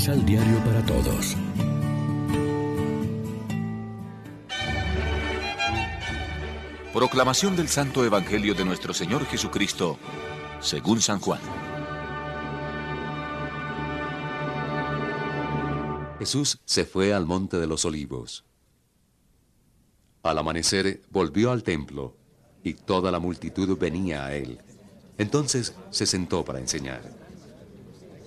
Misal Diario para Todos. Proclamación del Santo Evangelio de nuestro Señor Jesucristo, según San Juan. Jesús se fue al monte de los olivos. Al amanecer volvió al templo y toda la multitud venía a él. Entonces se sentó para enseñar.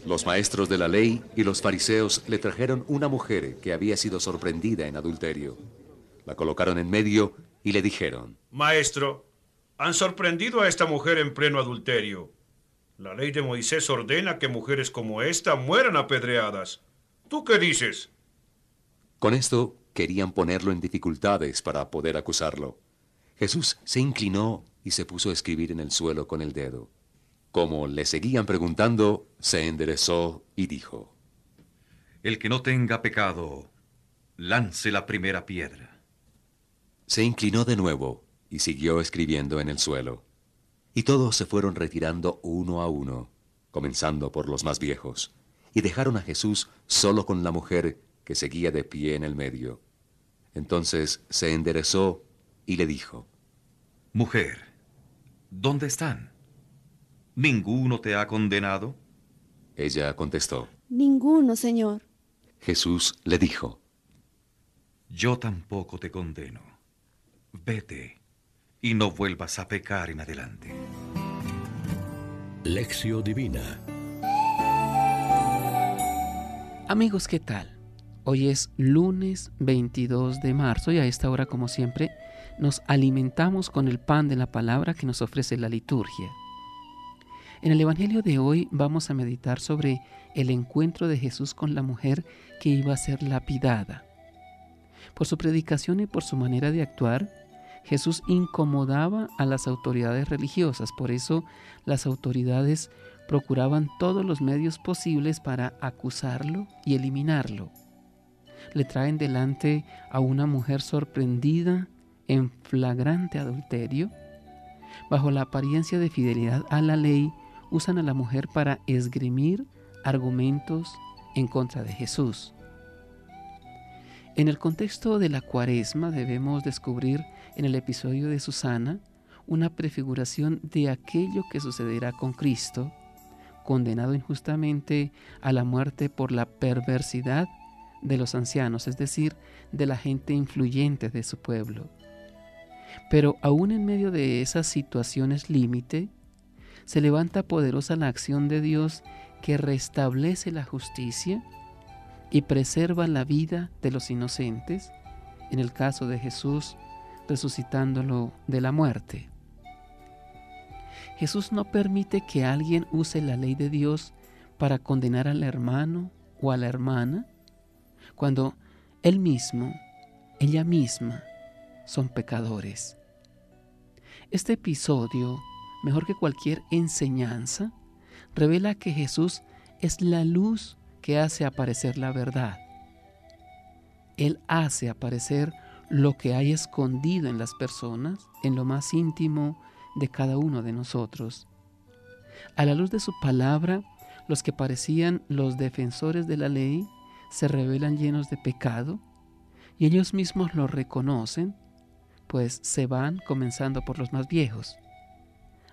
Los maestros de la ley y los fariseos le trajeron una mujer que había sido sorprendida en adulterio. La colocaron en medio y le dijeron, Maestro, han sorprendido a esta mujer en pleno adulterio. La ley de Moisés ordena que mujeres como esta mueran apedreadas. ¿Tú qué dices? Con esto querían ponerlo en dificultades para poder acusarlo. Jesús se inclinó y se puso a escribir en el suelo con el dedo. Como le seguían preguntando, se enderezó y dijo, El que no tenga pecado, lance la primera piedra. Se inclinó de nuevo y siguió escribiendo en el suelo. Y todos se fueron retirando uno a uno, comenzando por los más viejos, y dejaron a Jesús solo con la mujer que seguía de pie en el medio. Entonces se enderezó y le dijo, Mujer, ¿dónde están? ¿Ninguno te ha condenado? Ella contestó, Ninguno, Señor. Jesús le dijo, Yo tampoco te condeno. Vete y no vuelvas a pecar en adelante. Lección Divina Amigos, ¿qué tal? Hoy es lunes 22 de marzo y a esta hora, como siempre, nos alimentamos con el pan de la palabra que nos ofrece la liturgia. En el Evangelio de hoy vamos a meditar sobre el encuentro de Jesús con la mujer que iba a ser lapidada. Por su predicación y por su manera de actuar, Jesús incomodaba a las autoridades religiosas, por eso las autoridades procuraban todos los medios posibles para acusarlo y eliminarlo. Le traen delante a una mujer sorprendida en flagrante adulterio. Bajo la apariencia de fidelidad a la ley, usan a la mujer para esgrimir argumentos en contra de Jesús. En el contexto de la cuaresma debemos descubrir en el episodio de Susana una prefiguración de aquello que sucederá con Cristo, condenado injustamente a la muerte por la perversidad de los ancianos, es decir, de la gente influyente de su pueblo. Pero aún en medio de esas situaciones límite, se levanta poderosa la acción de Dios que restablece la justicia y preserva la vida de los inocentes, en el caso de Jesús resucitándolo de la muerte. Jesús no permite que alguien use la ley de Dios para condenar al hermano o a la hermana, cuando él mismo, ella misma, son pecadores. Este episodio, mejor que cualquier enseñanza, revela que Jesús es la luz que hace aparecer la verdad. Él hace aparecer lo que hay escondido en las personas, en lo más íntimo de cada uno de nosotros. A la luz de su palabra, los que parecían los defensores de la ley se revelan llenos de pecado y ellos mismos lo reconocen, pues se van comenzando por los más viejos.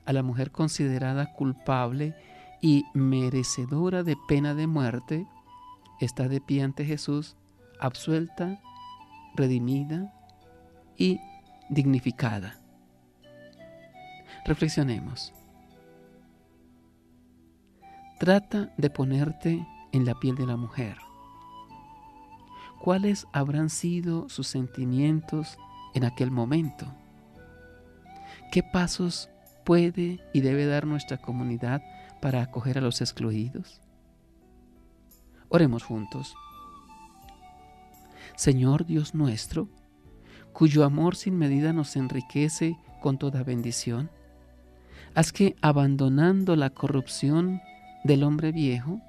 A la mujer considerada culpable y merecedora de pena de muerte, está de pie ante Jesús, absuelta, redimida y dignificada. Reflexionemos. Trata de ponerte en la piel de la mujer. ¿Cuáles habrán sido sus sentimientos en aquel momento? ¿Qué pasos puede y debe dar nuestra comunidad para acoger a los excluidos? Oremos juntos. Señor Dios nuestro, cuyo amor sin medida nos enriquece con toda bendición, haz que abandonando la corrupción del hombre viejo,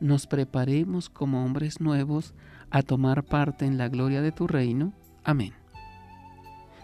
nos preparemos como hombres nuevos a tomar parte en la gloria de tu reino. Amén.